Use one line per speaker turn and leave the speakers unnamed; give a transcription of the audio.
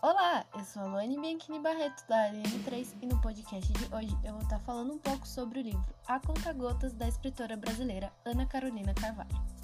Olá, eu sou a Luane Bianchini Barreto, da LN3, e no podcast de hoje eu vou estar falando um pouco sobre o livro A Conta Gotas, da escritora brasileira Ana Carolina Carvalho.